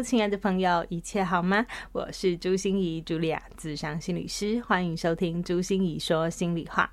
亲爱的朋友，一切好吗？我是朱心怡，茱莉亚，智商心理师，欢迎收听朱心怡说心里话。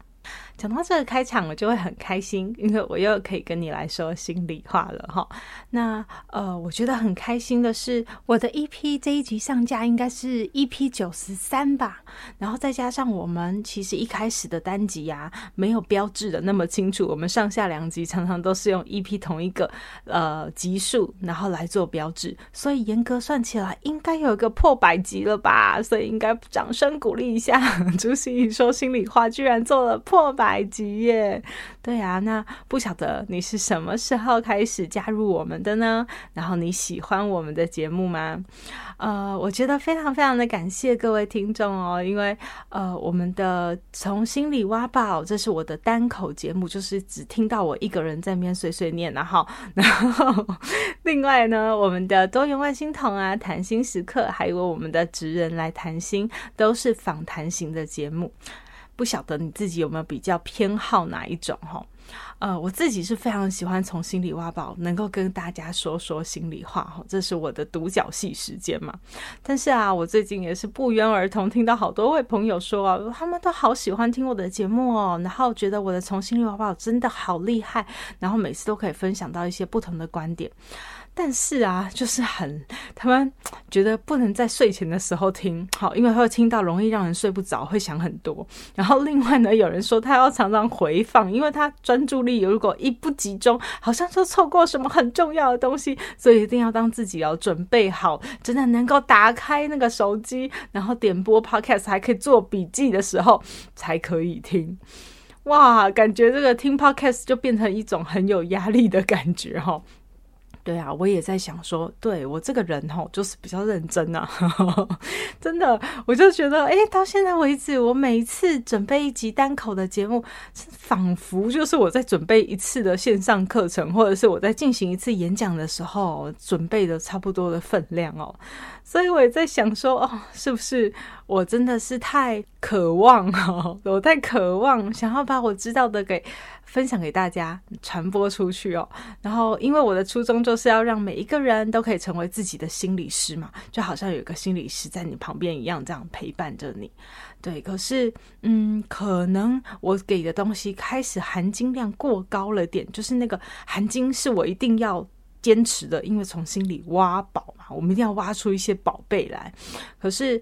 讲到这个开场，我就会很开心，因为我又可以跟你来说心里话了哈。那呃，我觉得很开心的是，我的 EP 这一集上架应该是 EP 九十三吧，然后再加上我们其实一开始的单集呀、啊，没有标志的那么清楚，我们上下两集常常都是用 EP 同一个呃集数，然后来做标志，所以严格算起来，应该有一个破百集了吧？所以应该掌声鼓励一下，朱心怡说心里话，居然做了破百。百集耶，对啊，那不晓得你是什么时候开始加入我们的呢？然后你喜欢我们的节目吗？呃，我觉得非常非常的感谢各位听众哦，因为呃，我们的从心里挖宝，这是我的单口节目，就是只听到我一个人在那边碎碎念，然后然后另外呢，我们的多元万星筒啊，谈心时刻，还有我们的职人来谈心，都是访谈型的节目。不晓得你自己有没有比较偏好哪一种哈？呃，我自己是非常喜欢从心里挖宝，能够跟大家说说心里话哈，这是我的独角戏时间嘛。但是啊，我最近也是不约而同听到好多位朋友说啊，他们都好喜欢听我的节目哦，然后觉得我的从心里挖宝真的好厉害，然后每次都可以分享到一些不同的观点。但是啊，就是很他们觉得不能在睡前的时候听，好，因为会听到容易让人睡不着，会想很多。然后另外呢，有人说他要常常回放，因为他专注力如果一不集中，好像就错过什么很重要的东西，所以一定要当自己要准备好，真的能够打开那个手机，然后点播 Podcast，还可以做笔记的时候 才可以听。哇，感觉这个听 Podcast 就变成一种很有压力的感觉哈。对啊，我也在想说，对我这个人吼，就是比较认真啊，真的，我就觉得，哎，到现在为止，我每一次准备一集单口的节目，仿佛就是我在准备一次的线上课程，或者是我在进行一次演讲的时候准备的差不多的分量哦。所以我也在想说，哦，是不是我真的是太渴望哦，我太渴望想要把我知道的给分享给大家，传播出去哦。然后，因为我的初衷就是要让每一个人都可以成为自己的心理师嘛，就好像有一个心理师在你旁边一样，这样陪伴着你。对，可是，嗯，可能我给的东西开始含金量过高了点，就是那个含金是我一定要。坚持的，因为从心里挖宝嘛，我们一定要挖出一些宝贝来。可是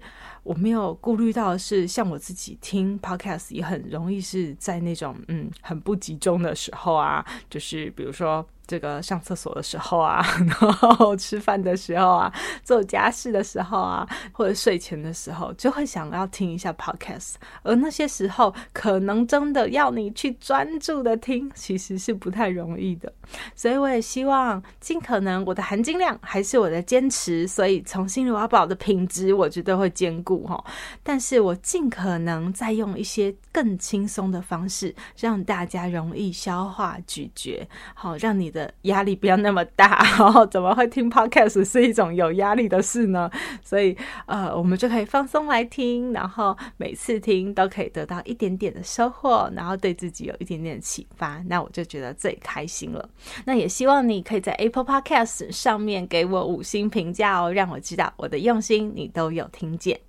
我没有顾虑到的是，像我自己听 podcast 也很容易是在那种嗯很不集中的时候啊，就是比如说。这个上厕所的时候啊，然后吃饭的时候啊，做家事的时候啊，或者睡前的时候，就会想要听一下 podcast。而那些时候，可能真的要你去专注的听，其实是不太容易的。所以我也希望尽可能我的含金量还是我的坚持，所以从心里挖宝的品质，我绝对会兼顾哈。但是我尽可能再用一些更轻松的方式，让大家容易消化咀嚼，好让你的。压力不要那么大，然 后怎么会听 podcast 是一种有压力的事呢？所以呃，我们就可以放松来听，然后每次听都可以得到一点点的收获，然后对自己有一点点启发，那我就觉得最开心了。那也希望你可以在 Apple Podcast 上面给我五星评价哦，让我知道我的用心你都有听见。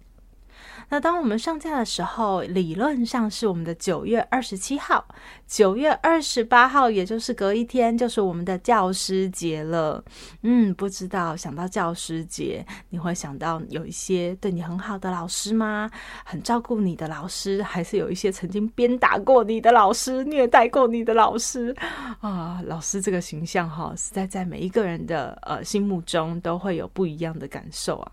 那当我们上架的时候，理论上是我们的九月二十七号，九月二十八号，也就是隔一天，就是我们的教师节了。嗯，不知道想到教师节，你会想到有一些对你很好的老师吗？很照顾你的老师，还是有一些曾经鞭打过你的老师、虐待过你的老师啊？老师这个形象哈，实在在每一个人的呃心目中都会有不一样的感受啊。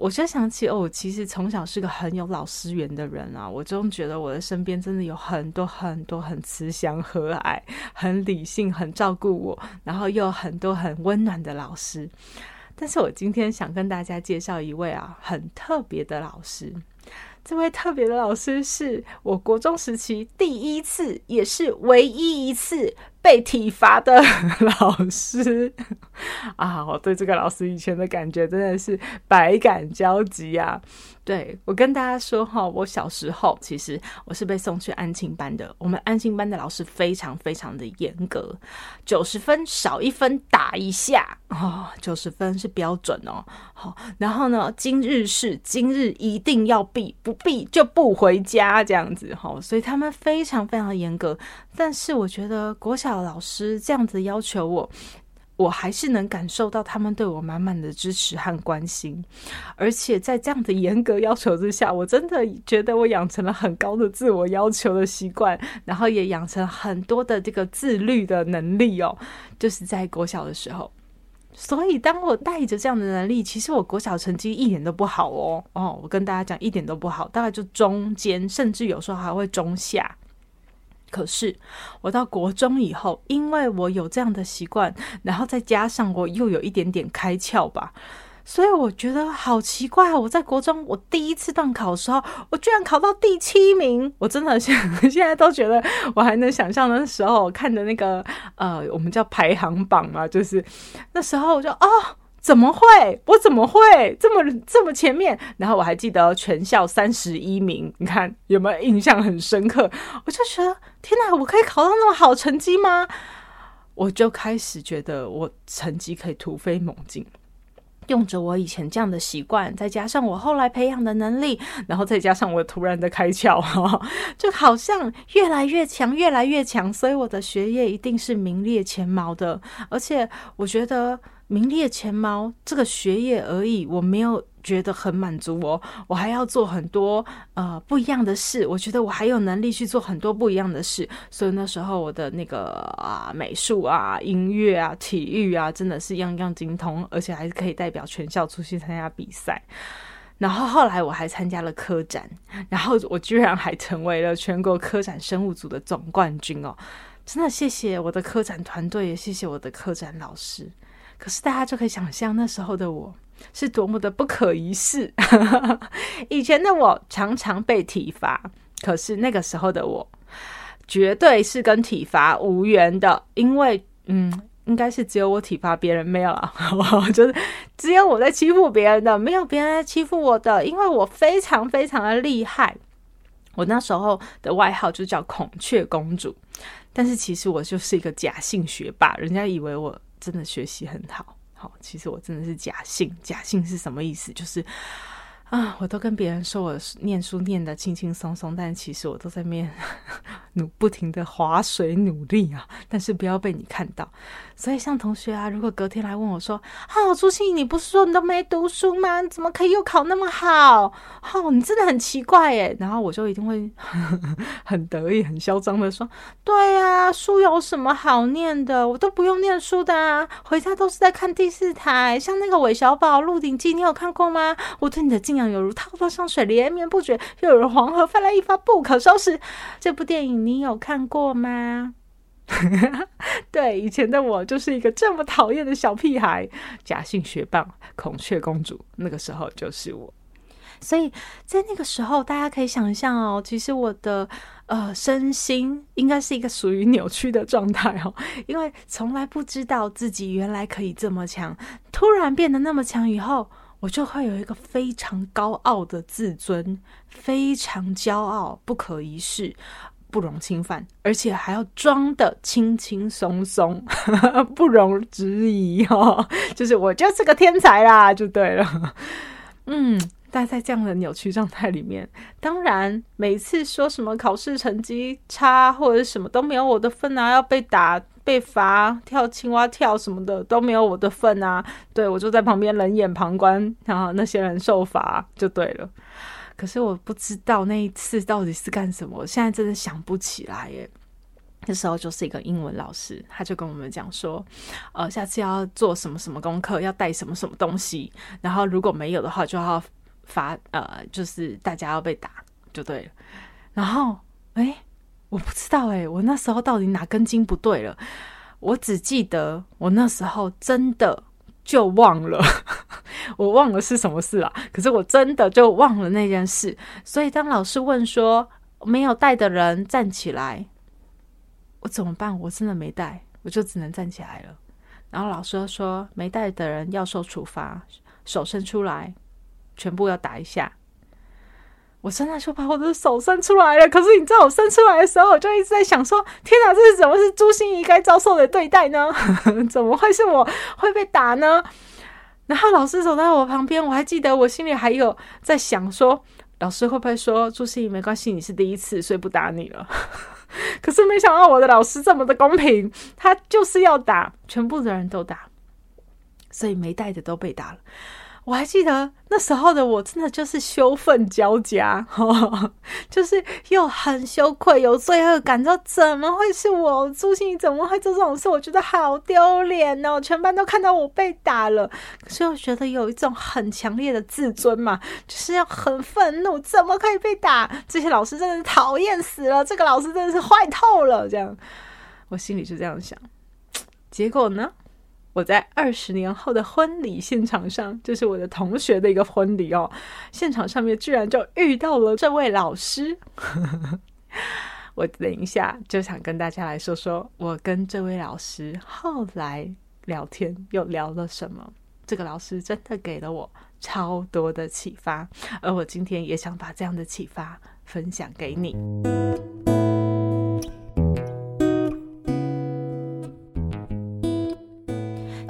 我就想起哦，我其实从小是个很有老师缘的人啊，我总觉得我的身边真的有很多很多很慈祥和蔼、很理性、很照顾我，然后又有很多很温暖的老师。但是我今天想跟大家介绍一位啊，很特别的老师。这位特别的老师是我国中时期第一次，也是唯一一次被体罚的 老师啊！我对这个老师以前的感觉真的是百感交集啊。对，我跟大家说哈，我小时候其实我是被送去安亲班的。我们安亲班的老师非常非常的严格，九十分少一分打一下哦，九十分是标准哦。好，然后呢，今日事今日一定要毕，不毕就不回家这样子哈。所以他们非常非常的严格。但是我觉得国小老师这样子要求我。我还是能感受到他们对我满满的支持和关心，而且在这样的严格要求之下，我真的觉得我养成了很高的自我要求的习惯，然后也养成很多的这个自律的能力哦。就是在国小的时候，所以当我带着这样的能力，其实我国小成绩一点都不好哦。哦，我跟大家讲，一点都不好，大概就中间，甚至有时候还会中下。可是我到国中以后，因为我有这样的习惯，然后再加上我又有一点点开窍吧，所以我觉得好奇怪。我在国中，我第一次段考的时候，我居然考到第七名，我真的现 现在都觉得我还能想象那时候我看的那个呃，我们叫排行榜嘛，就是那时候我就哦。怎么会？我怎么会这么这么前面？然后我还记得全校三十一名，你看有没有印象很深刻？我就觉得天哪，我可以考到那么好成绩吗？我就开始觉得我成绩可以突飞猛进，用着我以前这样的习惯，再加上我后来培养的能力，然后再加上我突然的开窍，就好像越来越强，越来越强，所以我的学业一定是名列前茅的，而且我觉得。名列前茅，这个学业而已，我没有觉得很满足哦。我还要做很多呃不一样的事，我觉得我还有能力去做很多不一样的事。所以那时候我的那个啊美术啊、音乐啊、体育啊，真的是样样精通，而且还是可以代表全校出去参加比赛。然后后来我还参加了科展，然后我居然还成为了全国科展生物组的总冠军哦！真的谢谢我的科展团队，也谢谢我的科展老师。可是大家就可以想象那时候的我是多么的不可一世。以前的我常常被体罚，可是那个时候的我绝对是跟体罚无缘的，因为嗯，应该是只有我体罚别人，没有了，就是只有我在欺负别人的，没有别人在欺负我的，因为我非常非常的厉害。我那时候的外号就叫孔雀公主，但是其实我就是一个假性学霸，人家以为我。真的学习很好，好，其实我真的是假性，假性是什么意思？就是。啊！我都跟别人说我念书念得轻轻松松，但其实我都在面 努不停的划水努力啊！但是不要被你看到。所以像同学啊，如果隔天来问我说：“啊，朱心，你不是说你都没读书吗？怎么可以又考那么好？哦，你真的很奇怪耶！”然后我就一定会 很得意、很嚣张的说：“对呀，书有什么好念的？我都不用念书的啊，回家都是在看第四台。像那个韦小宝《鹿鼎记》，你有看过吗？我对你的敬。”犹如滔滔江水连绵不绝，又有黄河泛滥一发不可收拾。这部电影你有看过吗？对，以前的我就是一个这么讨厌的小屁孩，假性学霸，孔雀公主。那个时候就是我，所以在那个时候，大家可以想象哦，其实我的呃身心应该是一个属于扭曲的状态哦，因为从来不知道自己原来可以这么强，突然变得那么强以后。我就会有一个非常高傲的自尊，非常骄傲，不可一世，不容侵犯，而且还要装得轻轻松松，不容置疑哦。就是我就是个天才啦，就对了。嗯，待在这样的扭曲状态里面，当然每次说什么考试成绩差或者什么都没有我的份啊，要被打。被罚跳青蛙跳什么的都没有我的份啊！对，我就在旁边冷眼旁观，然后那些人受罚就对了。可是我不知道那一次到底是干什么，我现在真的想不起来耶。那时候就是一个英文老师，他就跟我们讲说，呃，下次要做什么什么功课，要带什么什么东西，然后如果没有的话，就要罚，呃，就是大家要被打就对了。然后，诶。我不知道欸，我那时候到底哪根筋不对了？我只记得我那时候真的就忘了，我忘了是什么事啊？可是我真的就忘了那件事。所以当老师问说没有带的人站起来，我怎么办？我真的没带，我就只能站起来了。然后老师说没带的人要受处罚，手伸出来，全部要打一下。我现在就把我的手伸出来了，可是你知道我伸出来的时候，我就一直在想说：天哪，这是怎么是朱心仪该遭受的对待呢？怎么会是我会被打呢？然后老师走在我旁边，我还记得我心里还有在想说：老师会不会说朱心仪没关系，你是第一次，所以不打你了？可是没想到我的老师这么的公平，他就是要打，全部的人都打，所以没带的都被打了。我还记得那时候的我，真的就是羞愤交加，就是又很羞愧，有罪恶感，说怎么会是我？朱心怡怎么会做这种事？我觉得好丢脸哦！全班都看到我被打了，可是我觉得有一种很强烈的自尊嘛，就是要很愤怒，怎么可以被打？这些老师真的是讨厌死了，这个老师真的是坏透了，这样，我心里是这样想。结果呢？我在二十年后的婚礼现场上，就是我的同学的一个婚礼哦。现场上面居然就遇到了这位老师。我等一下就想跟大家来说说，我跟这位老师后来聊天又聊了什么。这个老师真的给了我超多的启发，而我今天也想把这样的启发分享给你。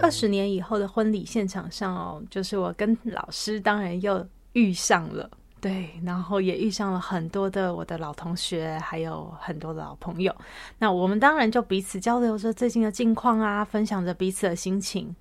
二十年以后的婚礼现场上哦，就是我跟老师当然又遇上了，对，然后也遇上了很多的我的老同学，还有很多的老朋友。那我们当然就彼此交流着最近的近况啊，分享着彼此的心情。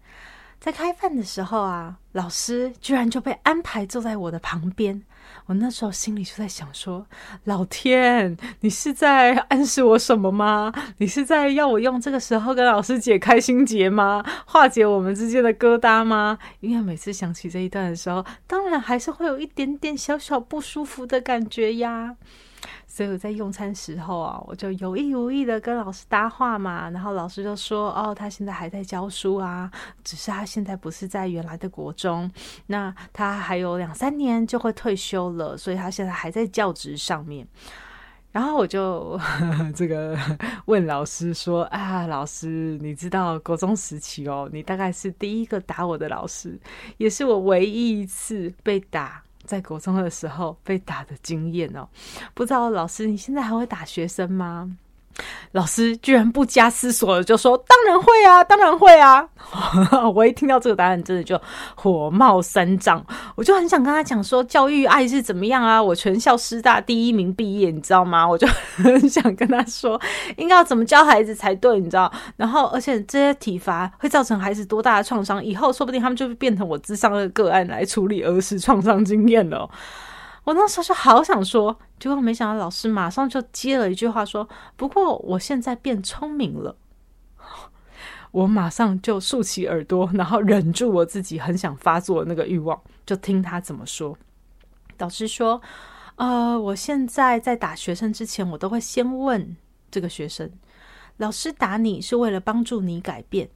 在开饭的时候啊，老师居然就被安排坐在我的旁边。我那时候心里就在想说：“老天，你是在暗示我什么吗？你是在要我用这个时候跟老师解开心结吗？化解我们之间的疙瘩吗？”因为每次想起这一段的时候，当然还是会有一点点小小不舒服的感觉呀。所以我在用餐时候啊，我就有意无意的跟老师搭话嘛，然后老师就说：“哦，他现在还在教书啊，只是他现在不是在原来的国中，那他还有两三年就会退休了，所以他现在还在教职上面。”然后我就这个问老师说：“啊，老师，你知道国中时期哦，你大概是第一个打我的老师，也是我唯一一次被打。”在国中的时候被打的经验哦，不知道老师你现在还会打学生吗？老师居然不加思索的就说：“当然会啊，当然会啊！” 我一听到这个答案，真的就火冒三丈。我就很想跟他讲说：“教育爱是怎么样啊？我全校师大第一名毕业，你知道吗？”我就 很想跟他说，应该要怎么教孩子才对，你知道？然后，而且这些体罚会造成孩子多大的创伤？以后说不定他们就会变成我智商的个案来处理儿时创伤经验了。我那时候就好想说，结果没想到老师马上就接了一句话说：“不过我现在变聪明了。”我马上就竖起耳朵，然后忍住我自己很想发作的那个欲望，就听他怎么说。导师说：“呃，我现在在打学生之前，我都会先问这个学生：老师打你是为了帮助你改变？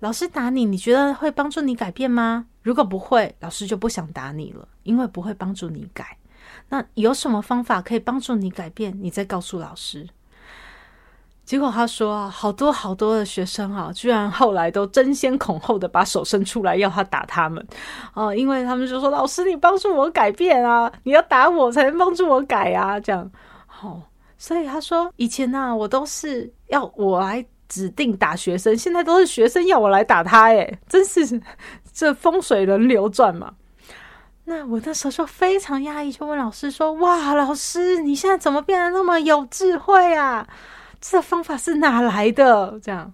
老师打你，你觉得会帮助你改变吗？如果不会，老师就不想打你了，因为不会帮助你改。”那有什么方法可以帮助你改变？你再告诉老师。结果他说啊，好多好多的学生啊，居然后来都争先恐后的把手伸出来要他打他们哦，因为他们就说：“老师，你帮助我改变啊，你要打我才能帮助我改啊。”这样，哦，所以他说以前呢、啊，我都是要我来指定打学生，现在都是学生要我来打他，哎，真是这风水轮流转嘛。那我那时候就非常压抑，就问老师说：“哇，老师，你现在怎么变得那么有智慧啊？这方法是哪来的？”这样，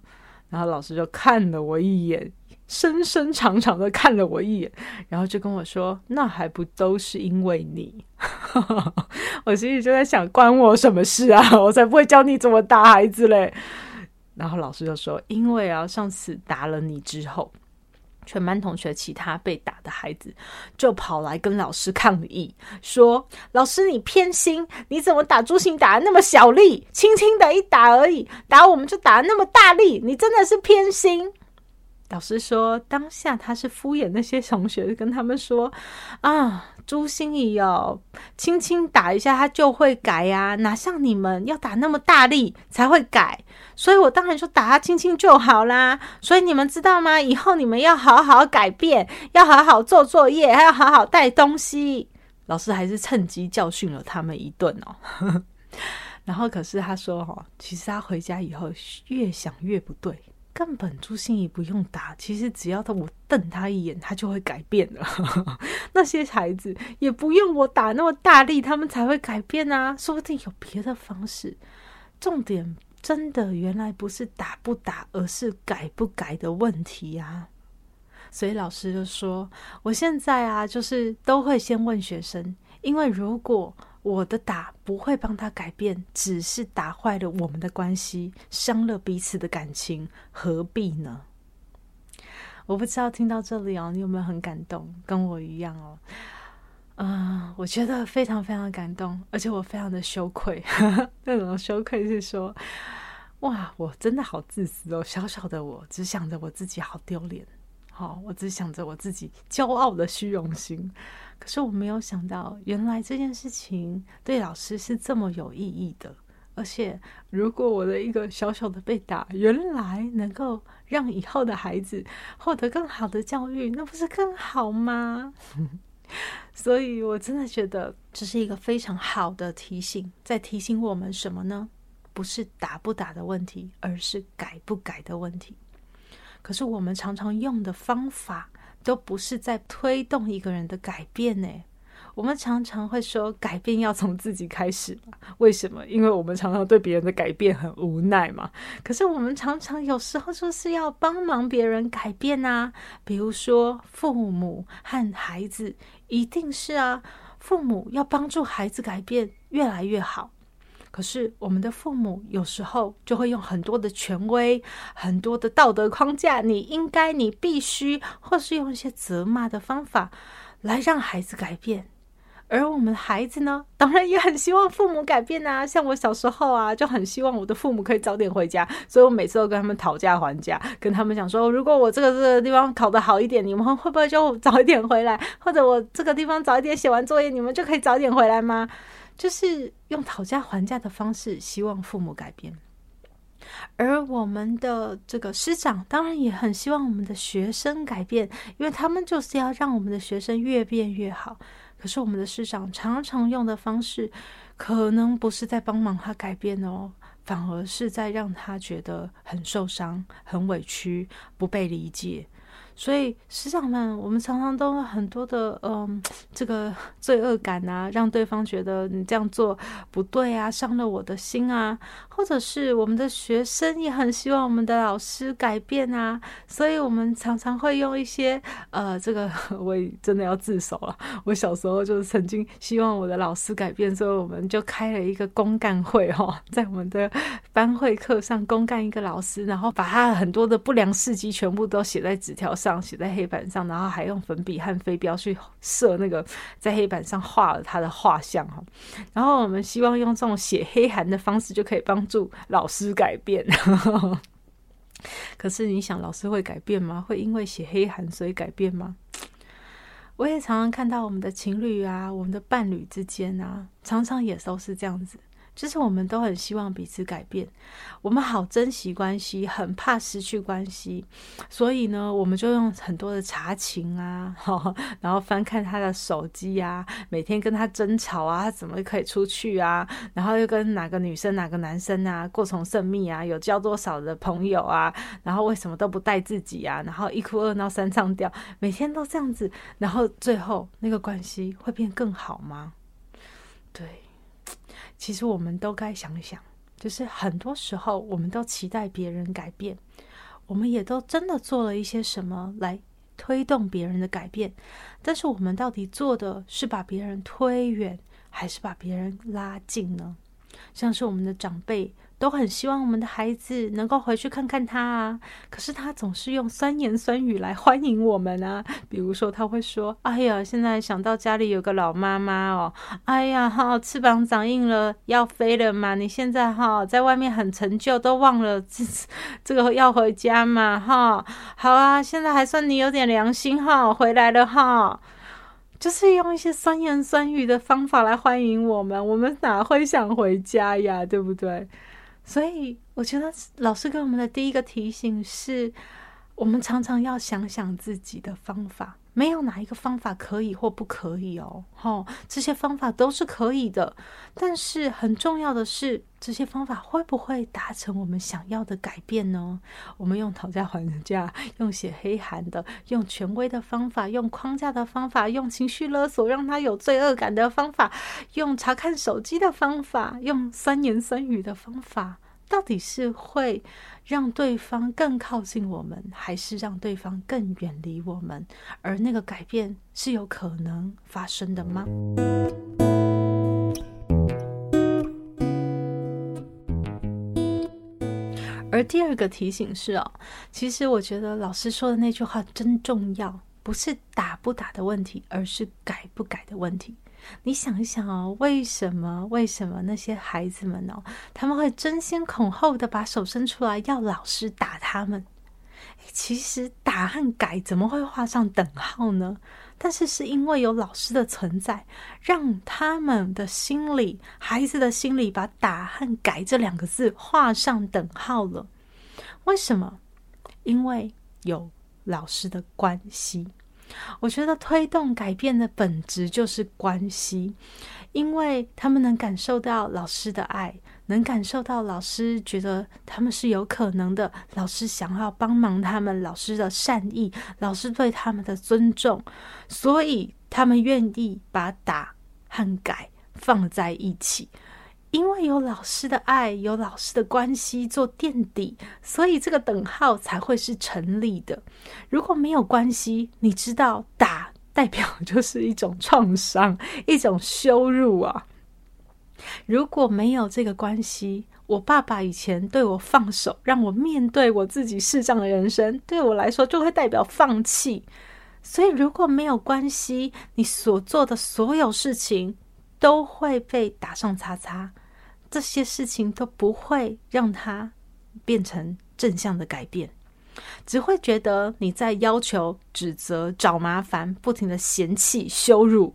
然后老师就看了我一眼，深深长长的看了我一眼，然后就跟我说：“那还不都是因为你？” 我心里就在想：关我什么事啊？我才不会教你怎么打孩子嘞！然后老师就说：“因为啊，上次打了你之后。”全班同学，其他被打的孩子就跑来跟老师抗议，说：“老师，你偏心，你怎么打朱星打的那么小力，轻轻的一打而已，打我们就打的那么大力，你真的是偏心。”老师说，当下他是敷衍那些同学，跟他们说：“啊，朱心怡哦，轻轻打一下他就会改呀，哪像你们要打那么大力才会改。所以我当然就打他轻轻就好啦。所以你们知道吗？以后你们要好好改变，要好好做作业，还要好好带东西。老师还是趁机教训了他们一顿哦。然后可是他说哈，其实他回家以后越想越不对。”根本朱芯仪不用打，其实只要他我瞪他一眼，他就会改变了。那些孩子也不用我打那么大力，他们才会改变啊！说不定有别的方式。重点真的原来不是打不打，而是改不改的问题啊！所以老师就说，我现在啊，就是都会先问学生，因为如果我的打不会帮他改变，只是打坏了我们的关系，伤了彼此的感情，何必呢？我不知道听到这里哦，你有没有很感动？跟我一样哦。嗯、我觉得非常非常感动，而且我非常的羞愧。那种羞愧是说，哇，我真的好自私哦，小小的我只想着我自己好丢脸，哦，我只想着我自己骄傲的虚荣心。可是我没有想到，原来这件事情对老师是这么有意义的。而且，如果我的一个小小的被打，原来能够让以后的孩子获得更好的教育，那不是更好吗？所以，我真的觉得这是一个非常好的提醒，在提醒我们什么呢？不是打不打的问题，而是改不改的问题。可是，我们常常用的方法。都不是在推动一个人的改变呢。我们常常会说，改变要从自己开始嘛。为什么？因为我们常常对别人的改变很无奈嘛。可是我们常常有时候就是要帮忙别人改变啊。比如说父母和孩子，一定是啊，父母要帮助孩子改变越来越好。可是我们的父母有时候就会用很多的权威、很多的道德框架，你应该、你必须，或是用一些责骂的方法来让孩子改变。而我们的孩子呢，当然也很希望父母改变啊。像我小时候啊，就很希望我的父母可以早点回家，所以我每次都跟他们讨价还价，跟他们讲说，如果我这个这个地方考得好一点，你们会不会就早一点回来？或者我这个地方早一点写完作业，你们就可以早点回来吗？就是用讨价还价的方式，希望父母改变。而我们的这个师长当然也很希望我们的学生改变，因为他们就是要让我们的学生越变越好。可是我们的师长常常用的方式，可能不是在帮忙他改变哦，反而是在让他觉得很受伤、很委屈、不被理解。所以师长们，我们常常都有很多的嗯，这个 罪恶感啊，让对方觉得你这样做不对啊，伤了我的心啊。或者是我们的学生也很希望我们的老师改变啊，所以我们常常会用一些呃，这个我真的要自首了。我小时候就是曾经希望我的老师改变，所以我们就开了一个公干会、哦，在我们的班会课上公干一个老师，然后把他很多的不良事迹全部都写在纸条上上。写在黑板上，然后还用粉笔和飞镖去射那个在黑板上画了他的画像哈。然后我们希望用这种写黑函的方式就可以帮助老师改变。可是你想，老师会改变吗？会因为写黑函所以改变吗？我也常常看到我们的情侣啊，我们的伴侣之间啊，常常也都是这样子。就是我们都很希望彼此改变，我们好珍惜关系，很怕失去关系，所以呢，我们就用很多的查情啊，然后翻看他的手机啊，每天跟他争吵啊，他怎么可以出去啊？然后又跟哪个女生、哪个男生啊过从甚密啊？有交多少的朋友啊？然后为什么都不带自己啊？然后一哭二闹三上吊，每天都这样子，然后最后那个关系会变更好吗？对。其实我们都该想想，就是很多时候我们都期待别人改变，我们也都真的做了一些什么来推动别人的改变，但是我们到底做的是把别人推远，还是把别人拉近呢？像是我们的长辈都很希望我们的孩子能够回去看看他啊。可是他总是用酸言酸语来欢迎我们啊。比如说，他会说：“哎呀，现在想到家里有个老妈妈哦，哎呀哈，翅膀长硬了，要飞了嘛。你现在哈在外面很成就，都忘了这这个要回家嘛哈。好啊，现在还算你有点良心哈，回来了哈。”就是用一些酸言酸语的方法来欢迎我们，我们哪会想回家呀？对不对？所以我觉得老师给我们的第一个提醒是，我们常常要想想自己的方法。没有哪一个方法可以或不可以哦，吼，这些方法都是可以的，但是很重要的是，这些方法会不会达成我们想要的改变呢？我们用讨价还价，用写黑函的，用权威的方法，用框架的方法，用情绪勒索让他有罪恶感的方法，用查看手机的方法，用酸言酸语的方法。到底是会让对方更靠近我们，还是让对方更远离我们？而那个改变是有可能发生的吗？而第二个提醒是哦，其实我觉得老师说的那句话真重要，不是打不打的问题，而是改不改的问题。你想一想哦，为什么？为什么那些孩子们哦，他们会争先恐后的把手伸出来要老师打他们？其实打和改怎么会画上等号呢？但是是因为有老师的存在，让他们的心里，孩子的心里，把打和改这两个字画上等号了。为什么？因为有老师的关系。我觉得推动改变的本质就是关系，因为他们能感受到老师的爱，能感受到老师觉得他们是有可能的，老师想要帮忙他们，老师的善意，老师对他们的尊重，所以他们愿意把打和改放在一起。因为有老师的爱，有老师的关系做垫底，所以这个等号才会是成立的。如果没有关系，你知道打代表就是一种创伤，一种羞辱啊。如果没有这个关系，我爸爸以前对我放手，让我面对我自己视障的人生，对我来说就会代表放弃。所以如果没有关系，你所做的所有事情都会被打上叉叉。这些事情都不会让他变成正向的改变，只会觉得你在要求、指责、找麻烦、不停的嫌弃、羞辱，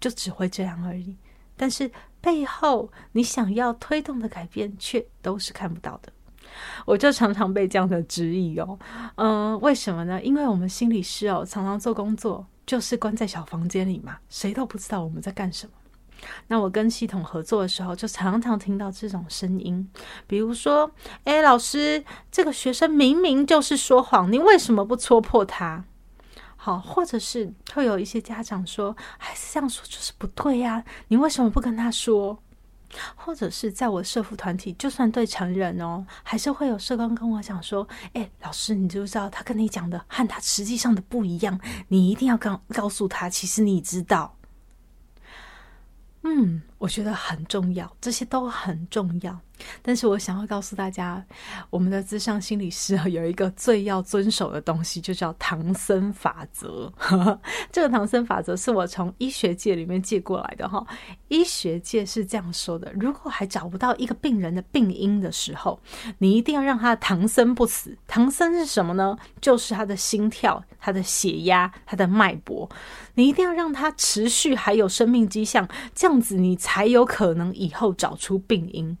就只会这样而已。但是背后你想要推动的改变，却都是看不到的。我就常常被这样的质疑哦，嗯，为什么呢？因为我们心理师哦，常常做工作就是关在小房间里嘛，谁都不知道我们在干什么。那我跟系统合作的时候，就常常听到这种声音，比如说：“哎，老师，这个学生明明就是说谎，你为什么不戳破他？”好，或者是会有一些家长说：“孩子这样说就是不对呀，你为什么不跟他说？”或者是在我社福团体，就算对成人哦，还是会有社工跟我讲说：“哎，老师，你知不知道他跟你讲的和他实际上的不一样？你一定要告告诉他，其实你知道。”嗯，我觉得很重要，这些都很重要。但是我想要告诉大家，我们的咨商心理师有一个最要遵守的东西，就叫唐僧法则。这个唐僧法则是我从医学界里面借过来的哈。医学界是这样说的：如果还找不到一个病人的病因的时候，你一定要让他唐僧不死。唐僧是什么呢？就是他的心跳、他的血压、他的脉搏。你一定要让他持续还有生命迹象，这样子你才有可能以后找出病因。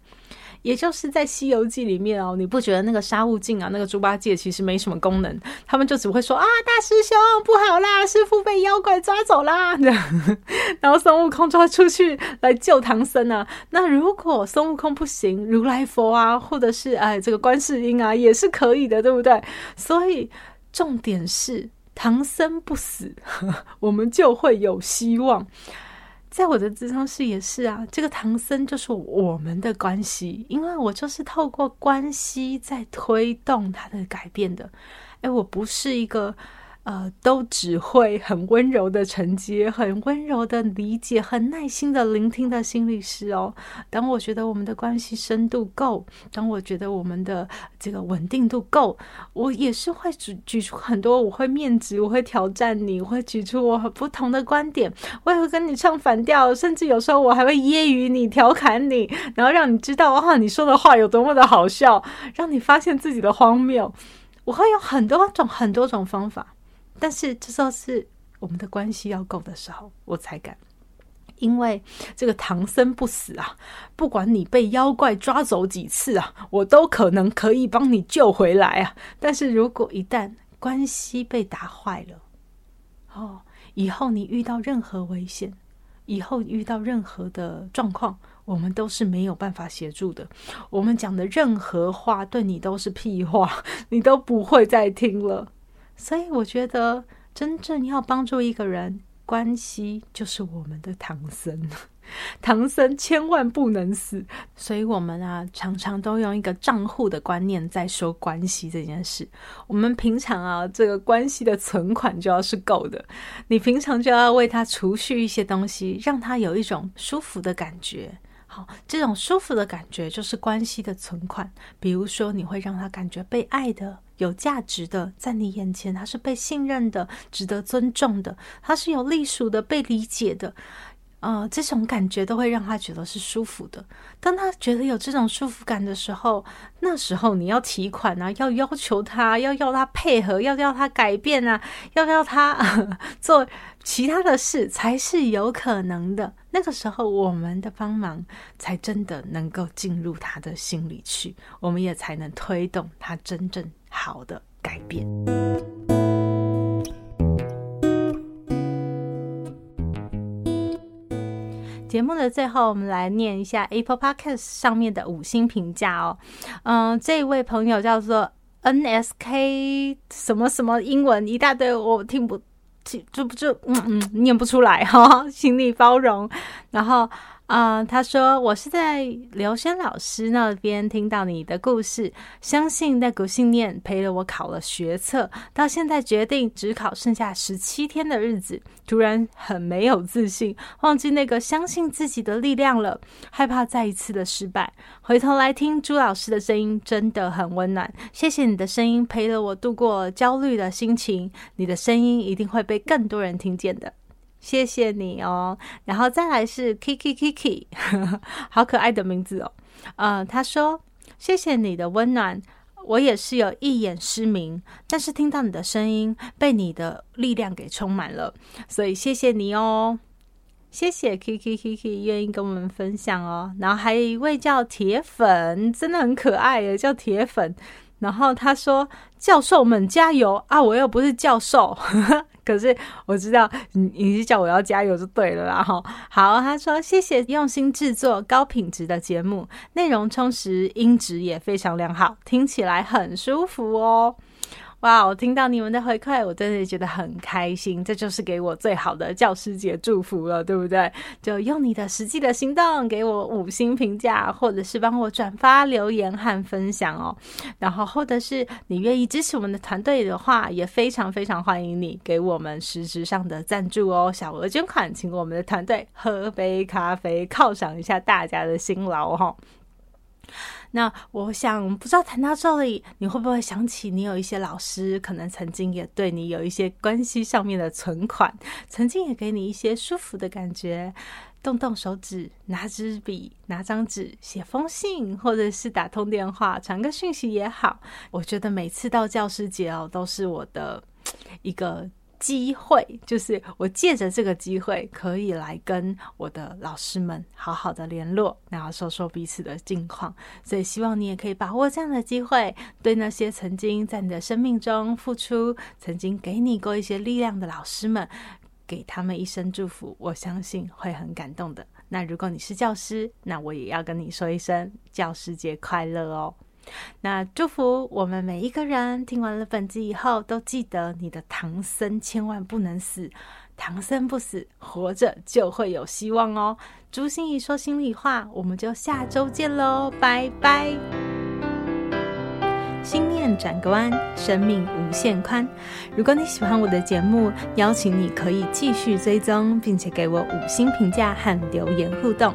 也就是在《西游记》里面哦，你不觉得那个沙悟净啊，那个猪八戒其实没什么功能，他们就只会说啊，大师兄不好啦，师傅被妖怪抓走啦，然后孙悟空就会出去来救唐僧啊。那如果孙悟空不行，如来佛啊，或者是哎这个观世音啊，也是可以的，对不对？所以重点是唐僧不死，我们就会有希望。在我的咨商室也是啊，这个唐僧就是我们的关系，因为我就是透过关系在推动他的改变的。哎，我不是一个呃，都只会很温柔的承接，很温柔的理解，很耐心的聆听的心理师哦。当我觉得我们的关系深度够，当我觉得我们的这个稳定度够，我也是会举举出很多，我会面质，我会挑战你，我会举出我很不同的观点，我也会跟你唱反调，甚至有时候我还会揶揄你、调侃你，然后让你知道哇，你说的话有多么的好笑，让你发现自己的荒谬。我会有很多种、很多种方法。但是这时候是我们的关系要够的时候，我才敢。因为这个唐僧不死啊，不管你被妖怪抓走几次啊，我都可能可以帮你救回来啊。但是如果一旦关系被打坏了，哦，以后你遇到任何危险，以后遇到任何的状况，我们都是没有办法协助的。我们讲的任何话对你都是屁话，你都不会再听了。所以我觉得，真正要帮助一个人，关系就是我们的唐僧。唐僧千万不能死。所以我们啊，常常都用一个账户的观念在说关系这件事。我们平常啊，这个关系的存款就要是够的。你平常就要为他储蓄一些东西，让他有一种舒服的感觉。好，这种舒服的感觉就是关系的存款。比如说，你会让他感觉被爱的。有价值的，在你眼前，他是被信任的，值得尊重的，他是有隶属的，被理解的，呃，这种感觉都会让他觉得是舒服的。当他觉得有这种舒服感的时候，那时候你要提款啊，要要求他，要要他配合，要要他改变啊，要要他、做其他的事，才是有可能的。那个时候，我们的帮忙才真的能够进入他的心里去，我们也才能推动他真正。好的改变。节目的最后，我们来念一下 Apple Podcast 上面的五星评价哦。嗯，这一位朋友叫做 NSK 什么什么英文一大堆，我听不听就不就嗯嗯念不出来哈，请你包容。然后。啊、他说我是在刘轩老师那边听到你的故事，相信那股信念陪了我考了学测，到现在决定只考剩下十七天的日子，突然很没有自信，忘记那个相信自己的力量了，害怕再一次的失败。回头来听朱老师的声音，真的很温暖。谢谢你的声音陪了我度过焦虑的心情，你的声音一定会被更多人听见的。谢谢你哦，然后再来是 Kiki Kiki，好可爱的名字哦。呃，他说谢谢你的温暖，我也是有一眼失明，但是听到你的声音，被你的力量给充满了，所以谢谢你哦。谢谢 Kiki Kiki 愿意跟我们分享哦。然后还有一位叫铁粉，真的很可爱耶，叫铁粉。然后他说：“教授们加油啊！我又不是教授。”可是我知道你你是叫我要加油就对了啦哈。好，他说谢谢用心制作高品质的节目，内容充实，音质也非常良好，听起来很舒服哦。哇！我听到你们的回馈，我真的觉得很开心。这就是给我最好的教师节祝福了，对不对？就用你的实际的行动给我五星评价，或者是帮我转发、留言和分享哦。然后，或者是你愿意支持我们的团队的话，也非常非常欢迎你给我们实质上的赞助哦，小额捐款，请我们的团队喝杯咖啡，犒赏一下大家的辛劳哈。那我想，不知道谈到这里，你会不会想起你有一些老师，可能曾经也对你有一些关系上面的存款，曾经也给你一些舒服的感觉，动动手指，拿支笔，拿张纸，写封信，或者是打通电话，传个讯息也好。我觉得每次到教师节哦，都是我的 一个。机会就是我借着这个机会，可以来跟我的老师们好好的联络，然后说说彼此的近况。所以希望你也可以把握这样的机会，对那些曾经在你的生命中付出、曾经给你过一些力量的老师们，给他们一声祝福。我相信会很感动的。那如果你是教师，那我也要跟你说一声教师节快乐哦。那祝福我们每一个人听完了本集以后，都记得你的唐僧千万不能死，唐僧不死，活着就会有希望哦。朱心怡说心里话，我们就下周见喽，拜拜。心。念转个弯，生命无限宽。如果你喜欢我的节目，邀请你可以继续追踪，并且给我五星评价和留言互动。